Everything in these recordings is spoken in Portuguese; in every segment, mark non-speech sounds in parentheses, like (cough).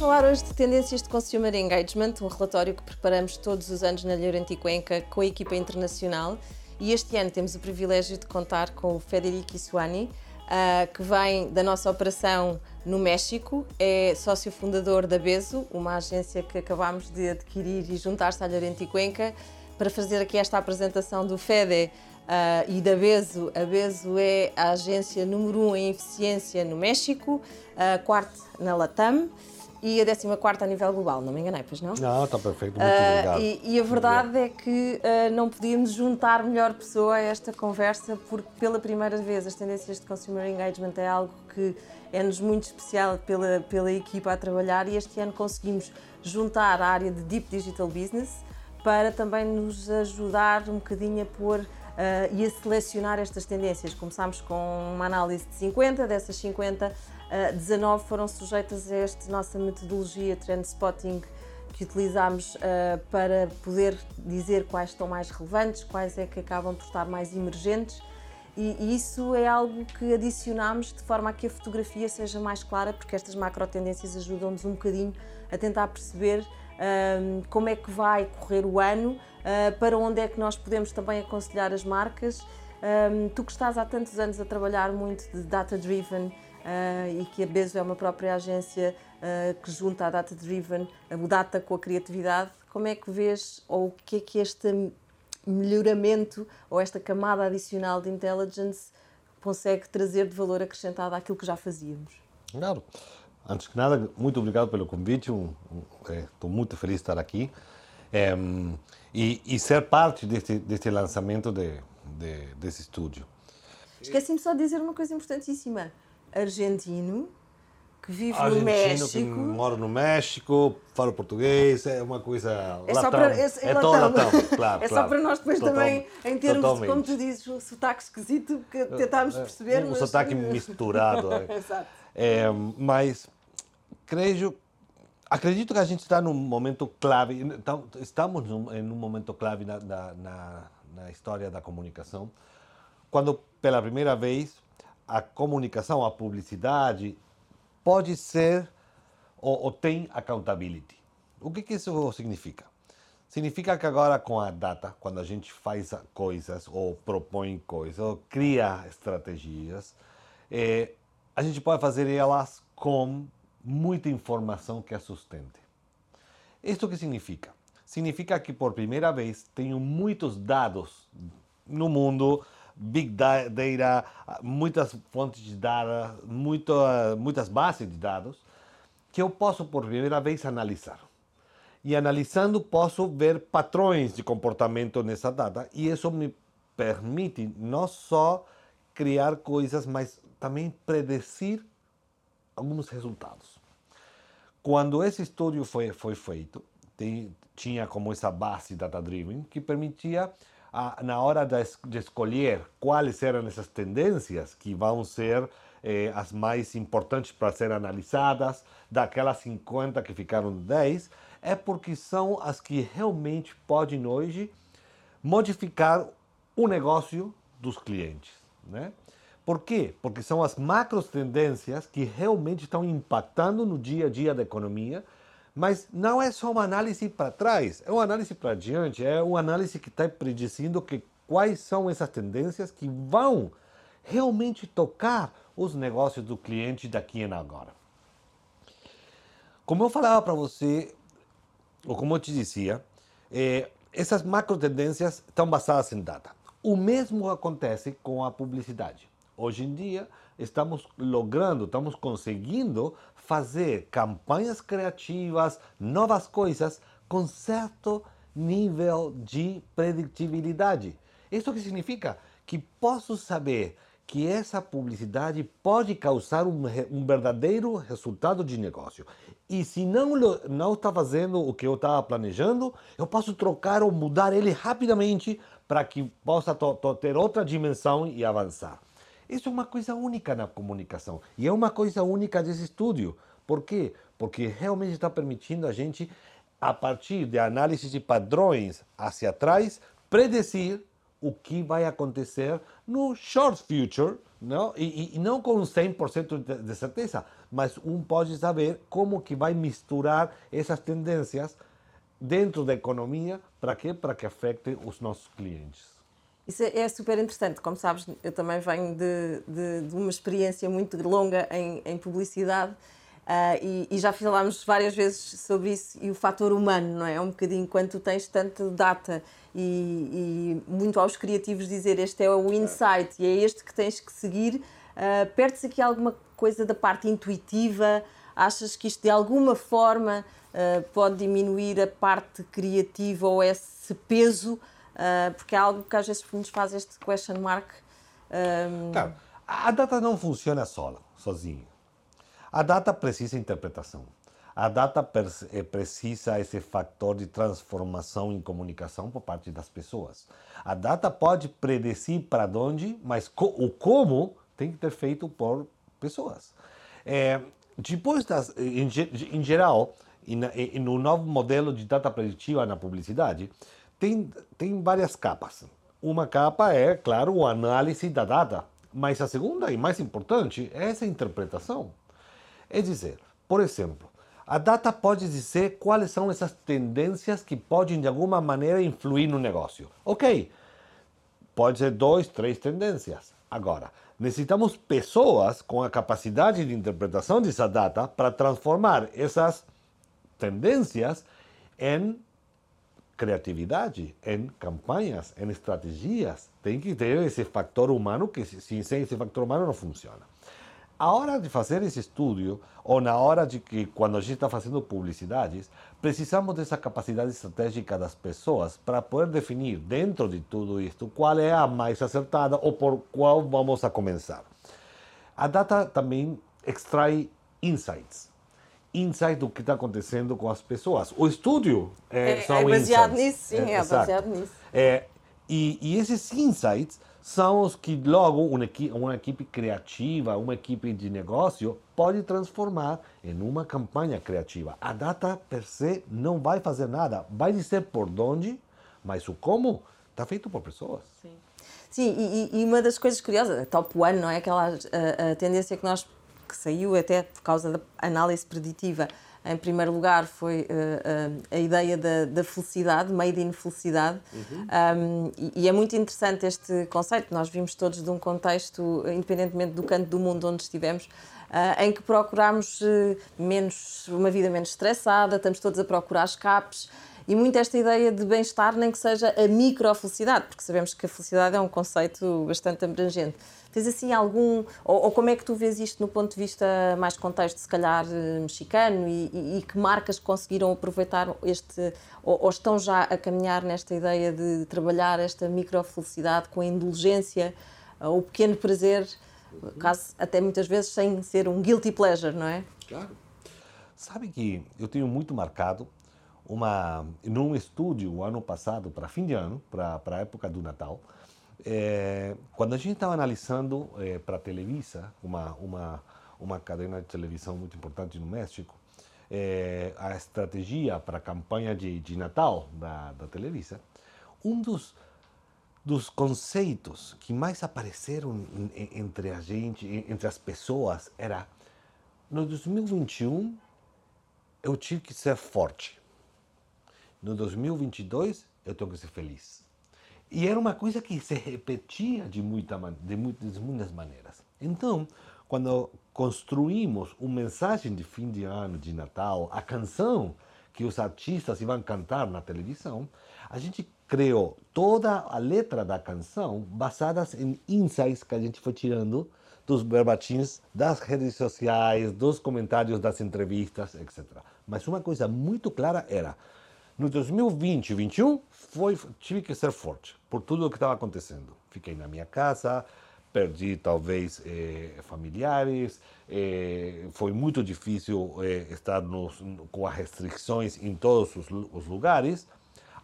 falar hoje de tendências de consumer engagement, um relatório que preparamos todos os anos na Llorente Cuenca com a equipa internacional. E este ano temos o privilégio de contar com o Federico Isuani, uh, que vem da nossa operação no México, é sócio fundador da Bezo, uma agência que acabámos de adquirir e juntar-se à Llorente Cuenca para fazer aqui esta apresentação do FEDE Uh, e da Bezo. A Bezo é a agência número 1 um em eficiência no México, uh, quarta na Latam e a 14 a nível global, não me enganei, pois não? Não, está perfeito, muito uh, obrigado. E, e, a verdade é que uh, não podíamos juntar melhor pessoa a esta conversa, porque pela primeira vez as tendências de consumer engagement é algo que é-nos muito especial pela, pela equipa a trabalhar e este ano conseguimos juntar a área de Deep Digital Business para também nos ajudar um bocadinho a pôr uh, e a selecionar estas tendências. Começámos com uma análise de 50, dessas 50, uh, 19 foram sujeitas a esta nossa metodologia Trend Spotting que utilizámos uh, para poder dizer quais estão mais relevantes, quais é que acabam por estar mais emergentes. E, isso é algo que adicionamos de forma a que a fotografia seja mais clara, porque estas macro tendências ajudam-nos um bocadinho a tentar perceber um, como é que vai correr o ano, uh, para onde é que nós podemos também aconselhar as marcas. Um, tu que estás há tantos anos a trabalhar muito de data-driven uh, e que a Bezo é uma própria agência uh, que junta a data-driven, o data com a criatividade, como é que vês ou o que é que este melhoramento ou esta camada adicional de intelligence consegue trazer de valor acrescentado àquilo que já fazíamos? Claro. Antes que nada, muito obrigado pelo convite. Um, estou muito feliz de estar aqui é, e, e, ser parte deste, deste lançamento de, de, desse estúdio. Esqueci-me só de dizer uma coisa importantíssima. Argentino, que vive Argentino, no México. Que mora no México, fala português, é uma coisa. É só para. É, é, é latão. latão, (laughs) claro. é só para nós depois Total, também, em termos totalmente. de, como tu dizes, o sotaque esquisito, que tentámos perceber. Um mas... sotaque (laughs) misturado. (laughs) Exato. É, mas creio, acredito que a gente está num momento clave, então, estamos em um momento clave na, na, na história da comunicação, quando pela primeira vez a comunicação, a publicidade pode ser ou, ou tem accountability. O que, que isso significa? Significa que agora com a data, quando a gente faz coisas ou propõe coisas, ou cria estratégias, é, a gente pode fazer elas com muita informação que a sustente. Isto que significa? Significa que por primeira vez tenho muitos dados no mundo, big data, muitas fontes de dados, muito, muitas bases de dados, que eu posso por primeira vez analisar. E analisando posso ver padrões de comportamento nessa data e isso me permite não só criar coisas, mas também predecir alguns resultados. Quando esse estudo foi, foi feito, tem, tinha como essa base data-driven que permitia, a, na hora de, escolher quais eram essas tendências que vão ser eh, as mais importantes para ser analisadas, daquelas 50 que ficaram 10, é porque são as que realmente podem hoje modificar o negócio dos clientes. Né? Por quê? Porque são as macros tendências que realmente estão impactando no dia a dia da economia, mas não é só uma análise para trás, é uma análise para diante, é uma análise que está predizendo que quais são essas tendências que vão realmente tocar os negócios do cliente daqui em agora. Como eu falava para você, ou como eu te dizia, é, essas macro tendências estão basadas em data. O mesmo acontece com a publicidade. Hoje em dia, estamos logrando, estamos conseguindo fazer campanhas criativas, novas coisas, com certo nível de predictibilidade. Isso que significa que posso saber que essa publicidade pode causar um, um, verdadeiro resultado de negócio. E se não não está fazendo o que eu estava planejando, eu posso trocar ou mudar ele rapidamente para que possa ter outra dimensão e avançar. Isso é uma coisa única na comunicação e é uma coisa única desse estúdio. Por quê? Porque realmente está permitindo a gente, a partir de análise de padrões hacia trás, predecir o que vai acontecer no short future, não? E, e, e não com 100% de, certeza, mas um pode saber como que vai misturar essas tendências dentro da economia, para quê? Para que afete os nossos clientes. Isso é super interessante. Como sabes, eu também venho de, de, de uma experiência muito longa em, em publicidade Uh, e, e, já falámos várias vezes sobre isso e o fator humano, não é? É um bocadinho quando tu tens tanta data e, e muito aos criativos dizer este é o insight e é este que tens que seguir, uh, perdes aqui alguma coisa da parte intuitiva? Achas que isto de alguma forma uh, pode diminuir a parte criativa ou esse peso? Uh, porque é algo que às vezes nos faz este question mark. Um... Claro, a data não funciona sola, sozinha a data precisa interpretação. A data eh, precisa esse fator de transformação em comunicação por parte das pessoas. A data pode predecir para onde, mas o como tem que ter feito por pessoas. É, depois, das, em, em geral, no novo modelo de data preditiva na publicidade, tem, tem várias capas. Uma capa é, claro, o análise da data, mas a segunda e mais importante é essa interpretação. É dizer, por exemplo, a data pode dizer quais são essas tendências que podem de alguma maneira influir no negócio. Ok, pode ser dois, três tendências. Agora, necessitamos pessoas com a capacidade de interpretação dessa data para transformar essas tendências em criatividade, em campanhas, em estratégias. Tem que ter esse fator humano que sem esse fator humano não funciona. A hora de fazer esse estudo, ou na hora de que, quando a gente está fazendo publicidades, precisamos dessa capacidade estratégica das pessoas para poder definir, dentro de tudo isto, qual é a mais acertada ou por qual vamos a começar. A data também extrai insights. Insights do que está acontecendo com as pessoas. O estúdio é, é, são é baseado insights. nisso, sim, é, é baseado nisso. É, e, e esses insights são os que logo uma equipe, uma equipe criativa, uma equipe de negócio pode transformar em uma campanha criativa. A data per se não vai fazer nada, vai dizer por onde, mas o como está feito por pessoas. Sim, Sim e, e, uma das coisas curiosas, a top one, não é aquela a, a tendência que nós que saiu até por causa da análise preditiva em primeiro lugar, foi uh, uh, a ideia da, da, felicidade, made in felicidade. Uhum. Um, e, e, é muito interessante este conceito. Nós vimos todos de um contexto, independentemente do canto do mundo onde estivemos, uh, em que procuramos menos, uma vida menos estressada, estamos todos a procurar escapes. E muito esta ideia de bem-estar, nem que seja a micro-felicidade, porque sabemos que a felicidade é um conceito bastante abrangente. Tens assim algum. Ou, ou, como é que tu vês isto no ponto de vista mais contexto, se calhar, eh, mexicano e, e, e que marcas conseguiram aproveitar este. Ou, ou, estão já a caminhar nesta ideia de trabalhar esta microfelicidade com a indulgência, eh, o pequeno prazer, caso até muitas vezes sem ser um guilty pleasure, não é? Claro. Sabe que eu tenho muito marcado uma num estúdio ano passado para fim de ano, para a época do Natal é, quando a gente estava analisando é, para a Televisa, uma, uma, uma cadena de televisão muito importante no México, é, a estratégia para a campanha de, de Natal da, da Televisa, um dos, dos conceitos que mais apareceram entre a gente, entre as pessoas, era no 2021 eu tive que ser forte. No 2022 eu tenho que ser feliz. E era uma coisa que se repetia de, muita, de muitas, muitas maneiras. Então, quando construímos uma mensagem de fim de ano, de Natal, a canção que os artistas iam cantar na televisão, a gente criou toda a letra da canção baseadas em insights que a gente foi tirando dos verbatins das redes sociais, dos comentários das entrevistas, etc. Mas uma coisa muito clara era no 2020 e 2021, foi, tive que ser forte por tudo o que estava acontecendo. Fiquei na minha casa, perdi talvez eh, familiares, eh, foi muito difícil eh, estar nos, com as restrições em todos os, os, lugares.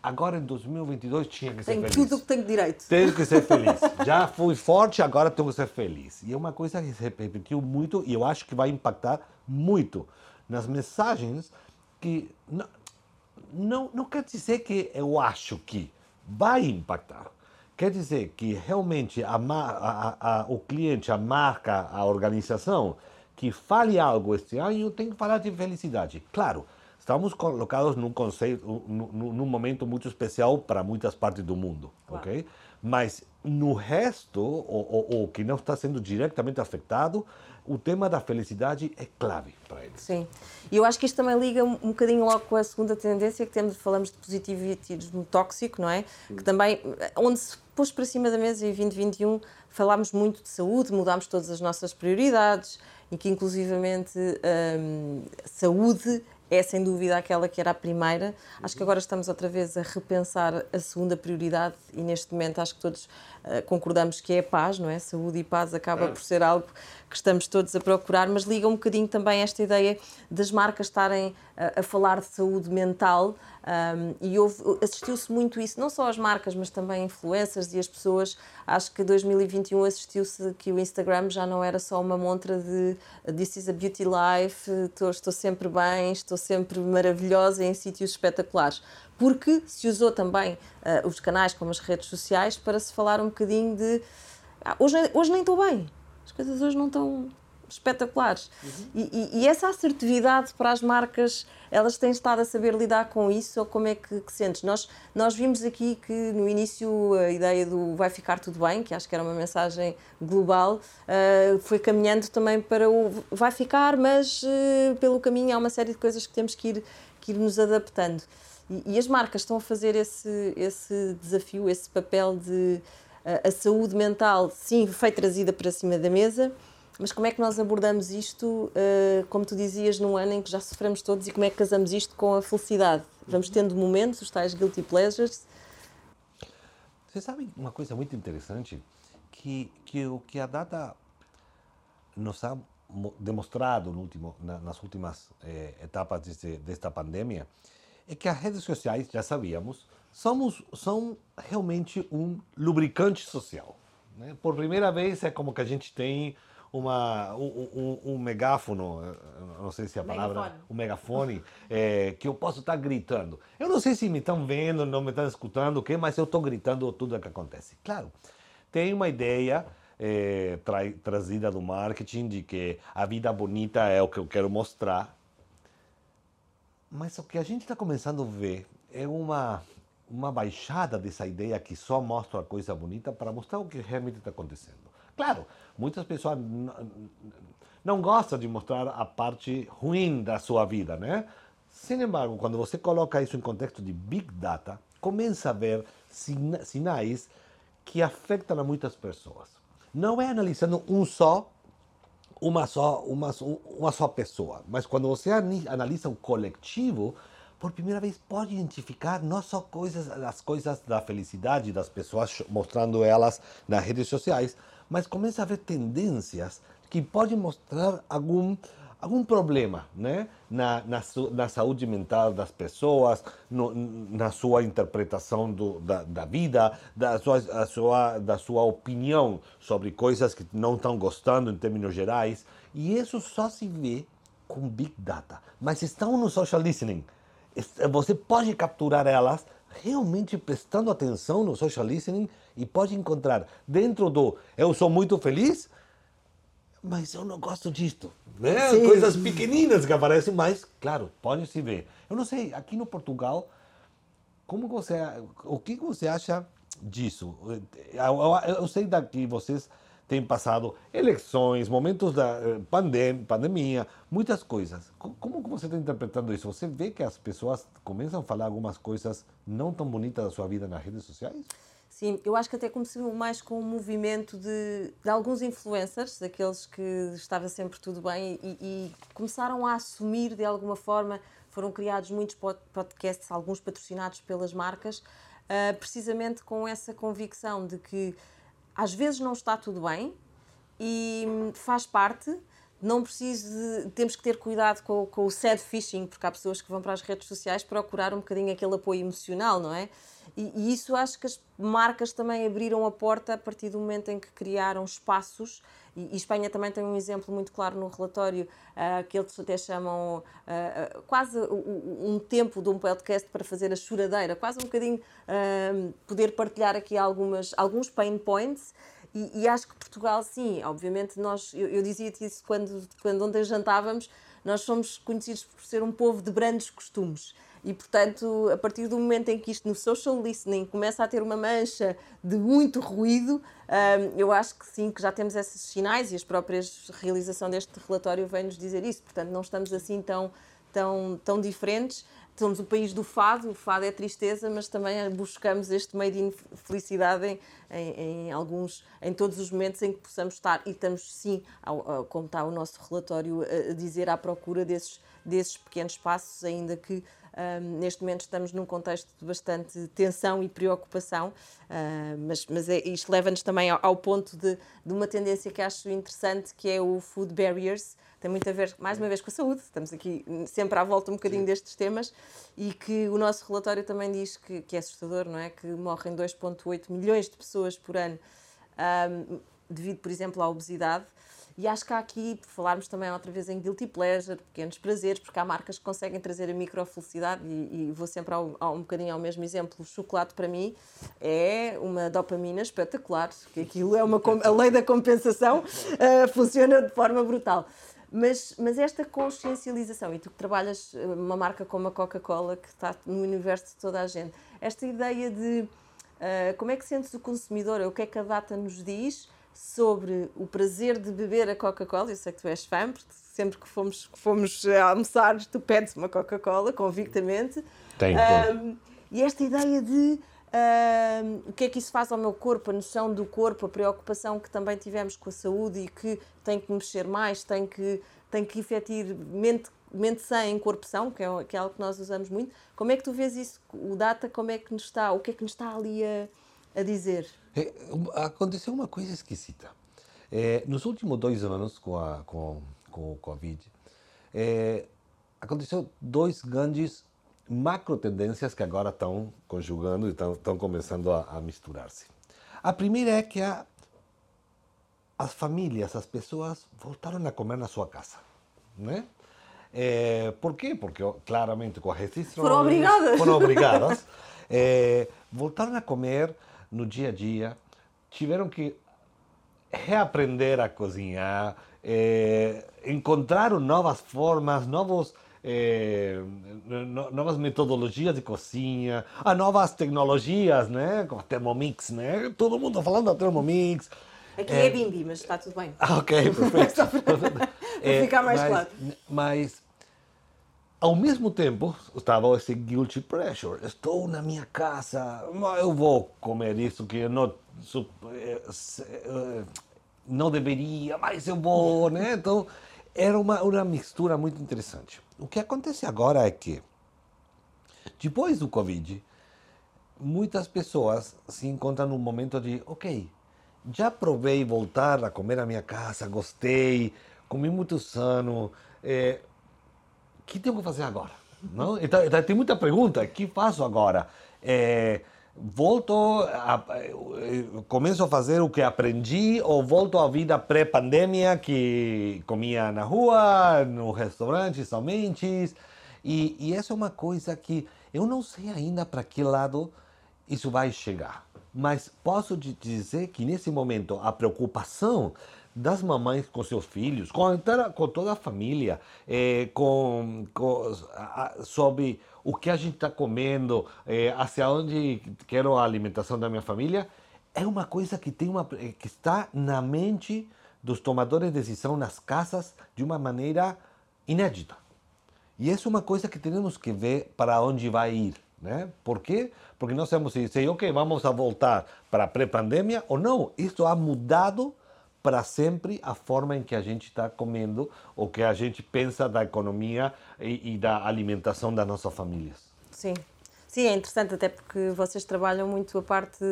Agora em 2022 tinha que ser tenho feliz. Tenho tudo que tenho direito. Tenho que ser feliz. (laughs) Já fui forte, agora tenho que ser feliz. E é uma coisa que se repetiu muito e eu acho que vai impactar muito nas mensagens que não, não quer dizer que eu acho que vai impactar. Quer dizer que realmente a, a, a, o cliente, a marca, a organização que fale algo este ano tem que falar de felicidade. Claro, estamos colocados num conceito, num, num momento muito especial para muitas partes do mundo, claro. ok? Mas no resto, o que não está sendo diretamente afetado, o tema da felicidade é clave para eles. Sim, e eu acho que isto também liga um bocadinho logo com a segunda tendência que temos, falamos de positivismo tóxico, não é? Sim. Que também, onde se pôs para cima da mesa em 2021, falámos muito de saúde, mudámos todas as nossas prioridades e que inclusivamente hum, saúde é sem dúvida aquela que era a primeira. Acho que agora estamos outra vez a repensar a segunda prioridade e neste momento acho que todos uh, concordamos que é a paz, não é? Saúde e paz acaba por ser algo que estamos todos a procurar, mas liga um bocadinho também esta ideia das marcas estarem a, a falar de saúde mental um, e assistiu-se muito isso, não só as marcas, mas também influencers e as pessoas. Acho que 2021 assistiu-se que o Instagram já não era só uma montra de This is a beauty life, estou, estou sempre bem, estou sempre maravilhosa em sítios espetaculares. Porque se usou também uh, os canais como as redes sociais para se falar um bocadinho de ah, hoje, hoje nem estou bem, as coisas hoje não estão espetaculares. Uhum. E, e, e, essa assertividade para as marcas, elas têm estado a saber lidar com isso ou como é que, que, sentes? Nós, nós vimos aqui que no início a ideia do vai ficar tudo bem, que acho que era uma mensagem global, uh, foi caminhando também para o vai ficar, mas uh, pelo caminho há uma série de coisas que temos que ir, que ir nos adaptando. E, e as marcas estão a fazer esse, esse desafio, esse papel de uh, a saúde mental, sim, foi trazida para cima da mesa, mas como é que nós abordamos isto, uh, como tu dizias, num ano em que já sofremos todos e como é que casamos isto com a felicidade? Vamos tendo momentos, os tais guilty pleasures? Você sabe uma coisa muito interessante? Que, que o que a data nos ha demonstrado no último, na, nas últimas eh, etapas deste, desta pandemia é que as redes sociais, já sabíamos, somos, são realmente um lubricante social. Né? Por primeira vez é como que a gente tem uma, um, um, um, megáfono, não sei se é a palavra, megafone. um megafone, é, que eu posso estar gritando. Eu não sei se me estão vendo, não me estão escutando, o quê, mas eu estou gritando tudo o que acontece. Claro, tem uma ideia é, tra trazida do marketing de que a vida bonita é o que eu quero mostrar, mas o que a gente está começando a ver é uma uma baixada dessa ideia que só mostra a coisa bonita para mostrar o que realmente está acontecendo. Claro, muitas pessoas não gostam de mostrar a parte ruim da sua vida, né? Sin embargo, quando você coloca isso em contexto de Big Data, começa a ver sinais que afetam a muitas pessoas. Não é analisando um só, uma só, uma, uma só pessoa, mas quando você analisa o coletivo, por primeira vez pode identificar não só coisas, as coisas da felicidade das pessoas mostrando elas nas redes sociais, mas começa a haver tendências que podem mostrar algum algum problema né? na, na, na saúde mental das pessoas, no, na sua interpretação do, da, da vida, da sua, a sua, da sua opinião sobre coisas que não estão gostando em termos gerais. E isso só se vê com Big Data. Mas estão no social listening. Você pode capturar elas realmente prestando atenção no social listening e pode encontrar dentro do eu sou muito feliz, mas eu não gosto disto. Né? Coisas pequeninas que aparecem, mas, claro, pode se ver. Eu não sei, aqui no Portugal, como você, o que você acha disso? Eu, eu, eu sei daqui vocês têm passado eleições, momentos da eh, pandem pandemia, muitas coisas. Como que você está interpretando isso? Você vê que as pessoas começam a falar algumas coisas não tão bonitas da sua vida nas redes sociais? Sim, eu acho que até começou mais com um movimento de, de alguns influencers, daqueles que estava sempre tudo bem, e, e, começaram a assumir de alguma forma. Foram criados muitos podcasts, alguns patrocinados pelas marcas, uh, precisamente com essa convicção de que às vezes não está tudo bem e faz parte. Não preciso de, temos que ter cuidado com, com o sad fishing, porque há pessoas que vão para as redes sociais procurar um bocadinho aquele apoio emocional, não é? E, e, isso acho que as marcas também abriram a porta a partir do momento em que criaram espaços. E, e Espanha também tem um exemplo muito claro no relatório, uh, que eles até chamam uh, quase um, um tempo de um podcast para fazer a choradeira, quase um bocadinho uh, poder partilhar aqui algumas, alguns pain points E, e, acho que Portugal, sim, obviamente, nós, eu, eu dizia-te isso quando, quando ontem jantávamos, nós somos conhecidos por ser um povo de grandes costumes. E, portanto, a partir do momento em que isto no social listening começa a ter uma mancha de muito ruído, um, eu acho que sim, que já temos esses sinais e a própria realização deste relatório vem-nos dizer isso. Portanto, não estamos assim tão, tão, tão diferentes. Somos o país do fado, o fado é tristeza, mas também buscamos este meio de felicidade em, em, em, alguns, em todos os momentos em que possamos estar. E estamos, sim, ao, ao, como está o nosso relatório a dizer, à procura desses, desses pequenos passos, ainda que um, neste momento estamos num contexto de bastante tensão e preocupação, uh, mas, mas é, isto leva-nos também ao, ao ponto de, de, uma tendência que acho interessante, que é o food barriers. Tem muito a ver, mais uma vez, com a saúde. Estamos aqui sempre à volta um bocadinho Sim. destes temas e que o nosso relatório também diz que, que é assustador, não é? Que morrem 2,8 milhões de pessoas por ano um, devido, por exemplo, à obesidade. E acho que há aqui, por falarmos também outra vez em guilty pleasure, pequenos prazeres, porque há marcas que conseguem trazer a microfelicidade e, e vou sempre ao, ao, um bocadinho ao mesmo exemplo. O chocolate, para mim, é uma dopamina espetacular, que aquilo é uma a lei da compensação, uh, (laughs) funciona de forma brutal. Mas, mas esta consciencialização, e tu que trabalhas eh, uma marca como a Coca-Cola, que está no universo de toda a gente, esta ideia de uh, como é que sentes o consumidor, o que é que a data nos diz sobre o prazer de beber a Coca-Cola. Eu sei que tu és fã, porque sempre que fomos, que fomos almoçar, tu pedes uma Coca-Cola, convictamente. Tem. Um, e esta ideia de um, o que é que isso faz ao meu corpo, a noção do corpo, a preocupação que também tivemos com a saúde e que tem que mexer mais, tem que, tem que efetivamente mente sã em corpo são, que é, que é algo que nós usamos muito. Como é que tu vês isso? O data, como é que nos está? O que é que nos está ali a, a dizer? É, aconteceu uma coisa esquisita. É, nos últimos dois anos com, a, com, com o Covid, é, aconteceu dois grandes macro tendências que agora estão conjugando e estão começando a, a misturar-se. A primeira é que a, as famílias, as pessoas voltaram a comer na sua casa, né? É, por quê? Porque claramente com a restrição foram obrigadas, foram obrigadas é, (laughs) voltaram a comer no dia a dia, tiveram que reaprender a cozinhar, é, encontraram novas formas, novos, é, no, novas metodologias de cozinha, a novas tecnologias, né? Como a Thermomix, né? Todo mundo falando da Thermomix. Aqui é, é Bimbi, mas está tudo bem. Ah, ok, (laughs) perfeito. Para, é, (laughs) ficar mais mas, claro. Mas ao mesmo tempo, estava esse guilty pressure. Estou na minha casa, eu vou comer isso que eu não, eh, eh, não deveria, mas eu vou, né? Então, era uma, uma mistura muito interessante. O que acontece agora é que, depois do Covid, muitas pessoas se encontram num momento de, ok, já provei voltar a comer na minha casa, gostei, comi muito sano, é, que tenho que fazer agora? Não? Então, então, tem muita pergunta, o que faço agora? É, volto, a, começo a fazer o que aprendi ou volto à vida pré-pandemia que comia na rua, no restaurante somente? E, e essa é uma coisa que eu não sei ainda para que lado isso vai chegar. Mas posso te dizer que nesse momento a preocupação das mamães com seus filhos, com, com toda a família, é, com, com a, sobre o que a gente está comendo, é, hacia onde quero a alimentação da minha família, é uma coisa que tem uma que está na mente dos tomadores de decisão nas casas de uma maneira inédita. E isso é uma coisa que temos que ver para onde vai ir. Né? Por quê? Porque nós temos que dizer, ok, vamos a voltar para a pré-pandemia ou não. Isso ha mudado para sempre a forma em que a gente está comendo, o que a gente pensa da economia e, e da alimentação das nossas famílias. Sim. Sim, é interessante, até porque vocês trabalham muito a parte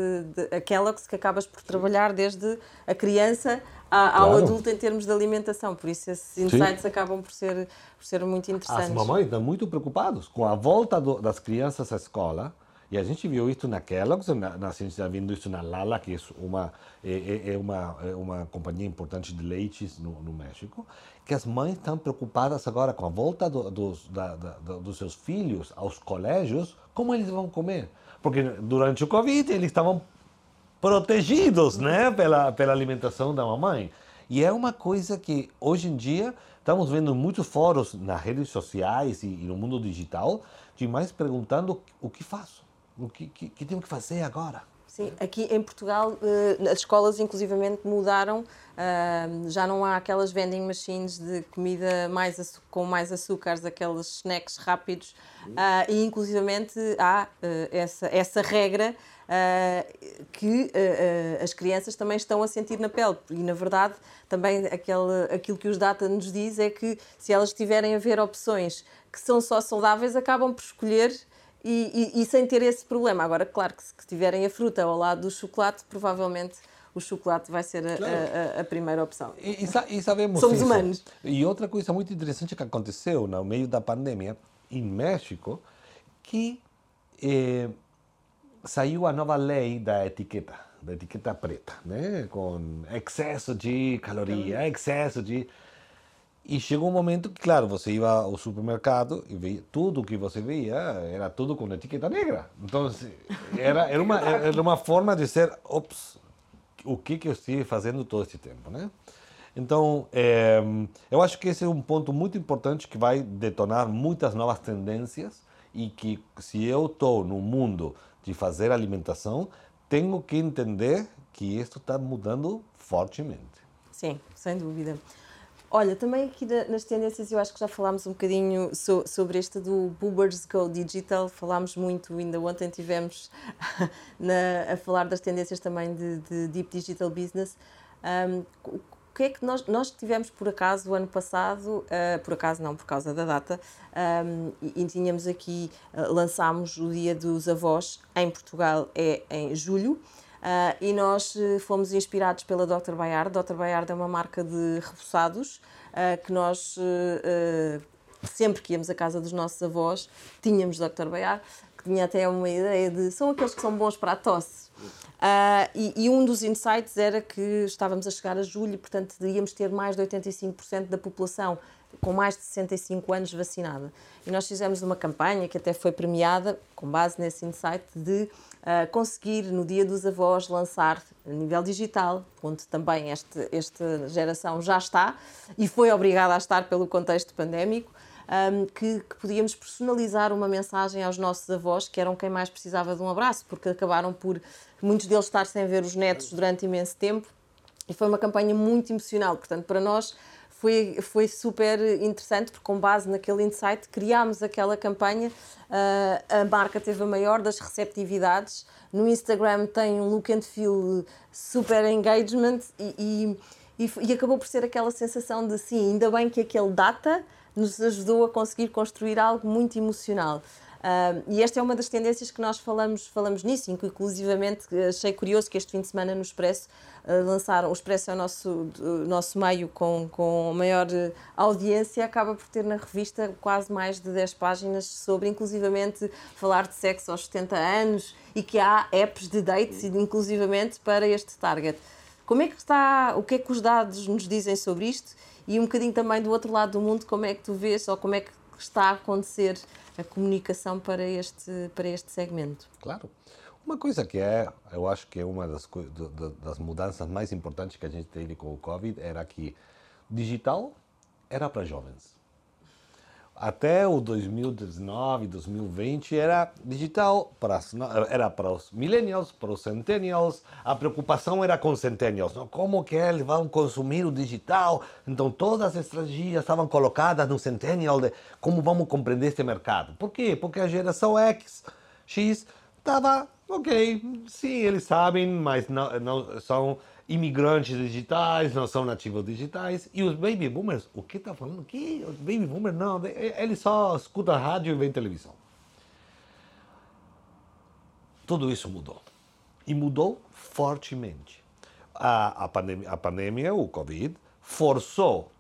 da Kellogg's, que acabas por trabalhar desde a criança ao claro. adulto em termos de alimentação, por isso esses insights Sim. acabam por ser, por ser muito interessantes. As mamães estão muito preocupadas com a volta do, das crianças à escola, e a gente viu isso na Kellogg's, na, na, a gente está vendo isso na Lala, que é uma, é, é, é uma, é uma companhia importante de leites no, no, México, que as mães estão preocupadas agora com a volta do, dos, da, da, dos seus filhos aos colégios, como eles vão comer. Porque durante o Covid eles estavam protegidos, né, pela, pela alimentação da mamãe. E é uma coisa que hoje em dia estamos vendo muitos fóruns nas redes sociais e, e no mundo digital de mais perguntando o que faço, o que, que, que tenho que fazer agora. Sim, aqui em Portugal eh, as escolas inclusivamente mudaram, eh, já não há aquelas vending machines de comida mais com mais açúcares, aqueles snacks rápidos, eh, e inclusivamente há essa, essa regra que as crianças também estão a sentir na pele. E na verdade, também aquele, aquilo que os data nos diz é que se elas tiverem a ver opções que são só saudáveis, acabam por escolher e, e, e, sem ter esse problema. Agora, claro que se tiverem a fruta ao lado do chocolate, provavelmente o chocolate vai ser a, claro. a, a primeira opção. E, e sabemos Somos isso. humanos. E outra coisa muito interessante que aconteceu no meio da pandemia, em México, que eh, saiu a nova lei da etiqueta, da etiqueta preta, né? com excesso de caloria, excesso de... E chegou um momento que, claro, você ia ao supermercado e via, tudo que você via era tudo com etiqueta negra. Então, era, era, uma, era uma forma de ser, ops, o que, que eu estive fazendo todo esse tempo, né? Então, é, eu acho que esse é um ponto muito importante que vai detonar muitas novas tendências e que se eu estou no mundo de fazer alimentação, tenho que entender que isso está mudando fortemente. Sim, sem dúvida. Olha, também aqui nas tendências eu acho que já falámos um bocadinho so, sobre este do Boobers Go Digital, falámos muito, ainda ontem tivemos (laughs) na, a falar das tendências também de, de Deep Digital Business. Um, o que é que nós, nós tivemos por acaso o ano passado, uh, por acaso não, por causa da data, um, e, e, tínhamos aqui, uh, lançámos o Dia dos Avós em Portugal, é em julho. Uh, e nós uh, fomos inspirados pela Dr. Bayard. Dr. Bayard é uma marca de repousados uh, que nós, sempre que íamos à casa dos nossos avós, tínhamos Dr. Bayard, que tinha até uma ideia de são aqueles que são bons para a tosse. E, e, um dos insights era que estávamos a chegar a julho portanto, devíamos ter mais de 85% da população com mais de 65 anos vacinada. E nós fizemos uma campanha que até foi premiada, com base nesse insight, de conseguir no Dia dos Avós lançar a nível digital, onde também este, esta geração já está e foi obrigada a estar pelo contexto pandémico, um, que, que, podíamos personalizar uma mensagem aos nossos avós, que eram quem mais precisava de um abraço, porque acabaram por muitos deles estar sem ver os netos durante imenso tempo. E foi uma campanha muito emocional. Portanto, para nós foi, foi super interessante, porque com base naquele insight criámos aquela campanha. Uh, a marca teve a maior das receptividades. No Instagram tem um look and feel super engagement e, e, e, acabou por ser aquela sensação de sim, ainda bem que aquele data nos ajudou a conseguir construir algo muito emocional. Uh, e esta é uma das tendências que nós falamos, falamos nisso, inclusivamente achei curioso que este fim de semana no Expresso uh, lançaram, o Expresso é o nosso, nosso meio com, com maior audiência, acaba por ter na revista quase mais de 10 páginas sobre, inclusivamente, falar de sexo aos 70 anos e que há apps de dates, inclusivamente, para este target. Como é que está, o que é que os dados nos dizem sobre isto? E um bocadinho também do outro lado do mundo, como é que tu vês ou como é que está a acontecer a comunicação para este, para este segmento. Claro. Uma coisa que é, eu acho que é uma das, das mudanças mais importantes que a gente teve com o Covid era que digital era para jovens até o 2019, 2020 era digital para era para os millennials, para os centennials. A preocupação era com centennials, não? como que eles vão consumir o digital? Então todas as estratégias estavam colocadas no centennial de como vamos compreender este mercado. Por quê? Porque a geração X, X estava ok, sim, eles sabem, mas não, não são imigrantes digitais, não são nativos digitais. E os baby boomers, o que está falando? Que os baby boomers não, eles só escutam rádio e veem televisão. Tudo isso mudou. E mudou fortemente. A, a, pandemia, a pandemia, o Covid, forçou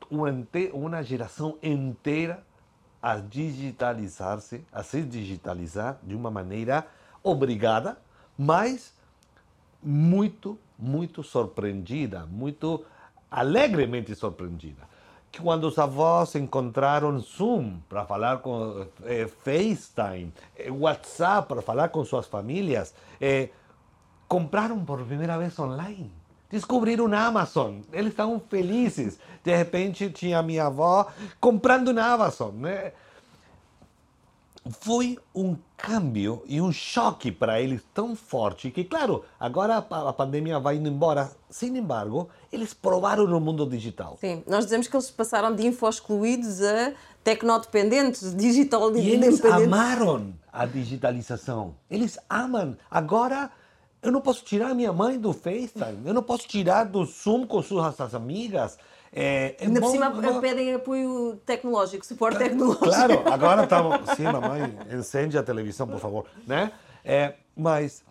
uma geração inteira a digitalizar-se, a se digitalizar de uma maneira obrigada, mas muito muito surpreendida, muito alegremente surpreendida. Que quando os avós encontraram Zoom para falar com eh, FaceTime, eh, WhatsApp para falar com suas famílias, eh, compraram por primeira vez online. Descobriram na Amazon. Eles estavam felizes. De repente tinha minha avó comprando na Amazon. Né? Foi um câmbio e um choque para eles tão forte que, claro, agora a pandemia vai indo embora. Sem embargo, eles provaram no mundo digital. Sim, nós dizemos que eles passaram de info-excluídos a tecnodependentes, (laughs) digital dependentes. E eles amaram a digitalização. Eles amam. Agora eu não posso tirar minha mãe do FaceTime, eu não posso tirar do Zoom com suas amigas. É, é Ainda bom, por cima bom. pedem apoio tecnológico, suporte tecnológico. Claro, (laughs) agora estamos. Sim, mamãe, encende a televisão, por favor. Né? É, mas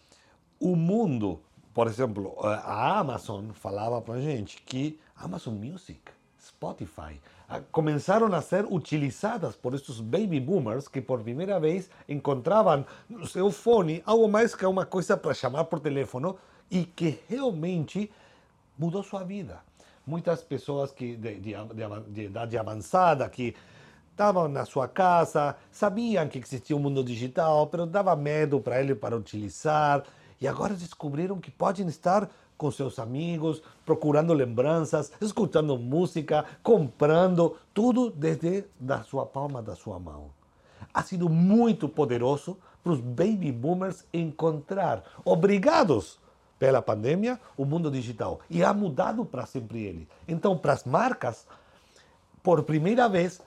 o mundo, por exemplo, a Amazon falava para gente que Amazon Music, Spotify, começaram a ser utilizadas por esses baby boomers que por primeira vez encontravam no seu fone algo mais que uma coisa para chamar por telefone e que realmente mudou sua vida. Muitas pessoas que de, de, de idade avançada que estavam na sua casa, sabiam que existia um mundo digital, mas dava medo para ele para utilizar e agora descobriram que podem estar com seus amigos, procurando lembranças, escutando música, comprando, tudo desde da sua palma da sua mão. Ha sido muito poderoso para os baby boomers encontrar, obrigados pela pandemia, o mundo digital. E ha mudado para sempre ele. Então, para as marcas, por primeira vez,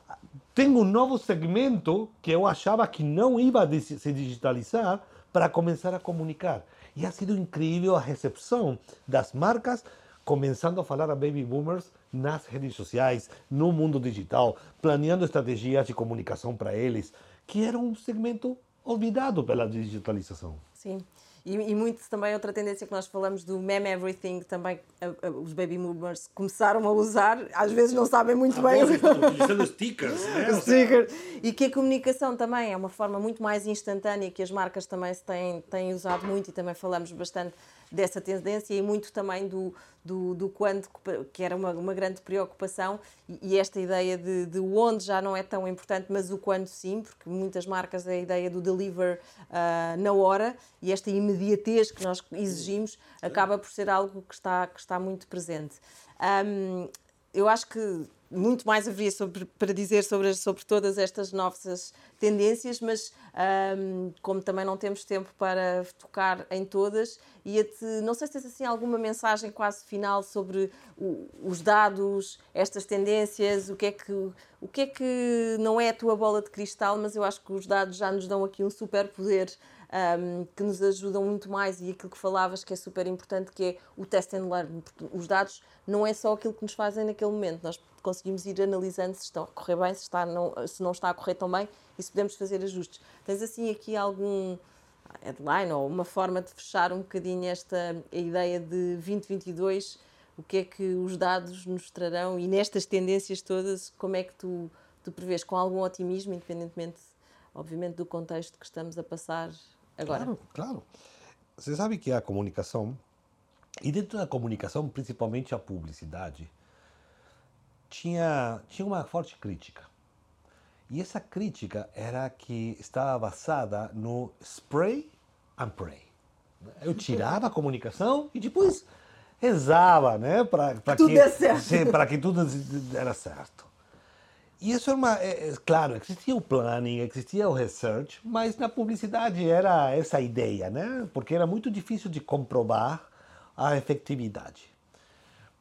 tem um novo segmento que eu achava que não ia se digitalizar para começar a comunicar. E ha sido incrível a recepção das marcas começando a falar a baby boomers nas redes sociais, no mundo digital, planeando estratégias de comunicação para eles, que era um segmento olvidado pela digitalização. Sim. E, e, muito também outra tendência que nós falamos do meme everything, também os baby boomers começaram a usar, às vezes não sabem muito ah, bem. Utilizando (laughs) stickers, né? stickers. E que a comunicação também é uma forma muito mais instantânea que as marcas também se têm, têm usado muito e também falamos bastante dessa tendência e muito também do, do, do quando, que era uma, uma grande preocupação, e, e esta ideia de, de onde já não é tão importante, mas o quando sim, porque muitas marcas é a ideia do deliver uh, na hora e esta imediatez que nós exigimos acaba por ser algo que está, que está muito presente. Um, eu acho que muito mais haveria sobre, para dizer sobre, sobre todas estas novas tendências, mas um, como também não temos tempo para tocar em todas, ia-te, não sei se tens assim alguma mensagem quase final sobre o, os dados, estas tendências, o que, é que, o que é que não é a tua bola de cristal, mas eu acho que os dados já nos dão aqui um super poder um, que nos ajudam muito mais e aquilo que falavas que é super importante, que é o test and learn. Os dados não é só aquilo que nos fazem naquele momento, nós conseguimos ir analisando se estão a correr bem, se, está, não, se não está a correr tão bem e se podemos fazer ajustes. Tens assim aqui algum headline ou uma forma de fechar um bocadinho esta ideia de 2022, o que é que os dados nos trarão e nestas tendências todas, como é que tu, tu prevês com algum otimismo, independentemente, obviamente, do contexto que estamos a passar agora. Claro, claro. Você sabe que a comunicação, e dentro da comunicação, principalmente a publicidade, tinha, tinha uma forte crítica. E essa crítica era que estava basada no spray and pray. Eu tirava a comunicação e depois rezava, né, para que, para que tudo era certo. E isso era uma. É, é, claro, existia o planning, existia o research, mas na publicidade era essa ideia, né? Porque era muito difícil de comprovar a efetividade.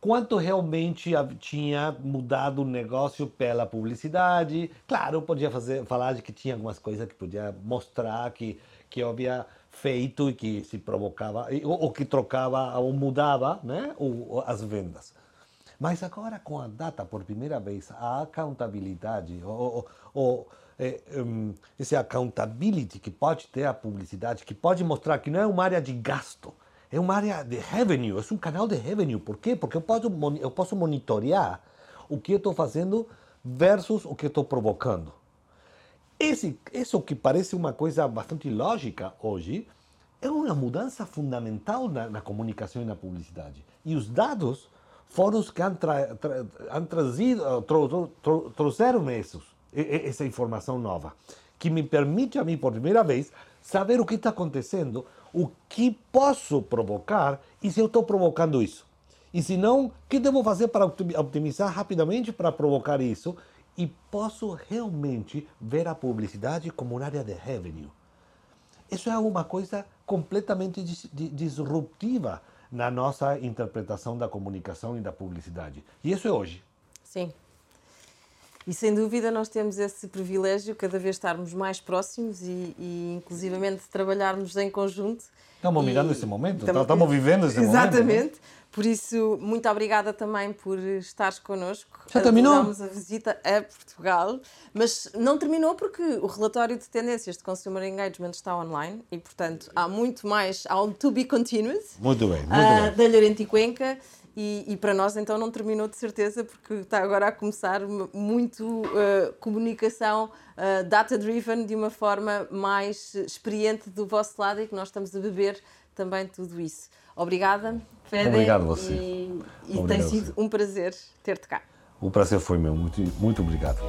Quanto realmente tinha mudado o negócio pela publicidade? Claro, podia fazer, falar de que tinha algumas coisas que podia mostrar que, que havia feito e que se provocava, ou, ou que trocava ou mudava né? ou as vendas. Mas agora, com a data, por primeira vez, a accountabilidade, ou, ou é, um, esse accountability que pode ter a publicidade, que pode mostrar que não é uma área de gasto, é uma área de revenue, é um canal de revenue. Por quê? Porque eu posso, eu posso monitorear o que eu estou fazendo versus o que estou provocando. Esse, isso que parece uma coisa bastante lógica hoje, é uma mudança fundamental na, na comunicação e na publicidade. E os dados foram os que han, tra, tra, han trazido, tro, tro, trouxeram esses, essa informação nova, que me permite a mim, por primeira vez, saber o que está acontecendo, o que posso provocar e se eu estou provocando isso. E se não, o que devo fazer para optimizar rapidamente para provocar isso? E posso realmente ver a publicidade como uma área de revenue. Isso é uma coisa completamente disruptiva na nossa interpretação da comunicação e da publicidade. E isso é hoje. Sim. E sem dúvida nós temos esse privilégio cada vez estarmos mais próximos e, e inclusivamente trabalharmos em conjunto. Estamos e, mirando esse momento, estamos, estamos vivendo esse exatamente. momento. Exatamente. Por isso, muito obrigada também por estares connosco. Já terminou? Damos a visita a Portugal, mas não terminou porque o relatório de tendências de Consumer Engagement está online e, portanto, há muito mais, há um to be continuous. Muito bem, muito uh, bem. Da Llorente e Cuenca. E, e, para nós então não terminou de certeza porque está agora a começar muito uh, comunicação uh, data-driven de uma forma mais experiente do vosso lado e que nós estamos a beber também tudo isso. Obrigada, Fede. Obrigado você. E, e tem sido um prazer ter-te cá. O prazer foi meu. Muito, muito obrigado.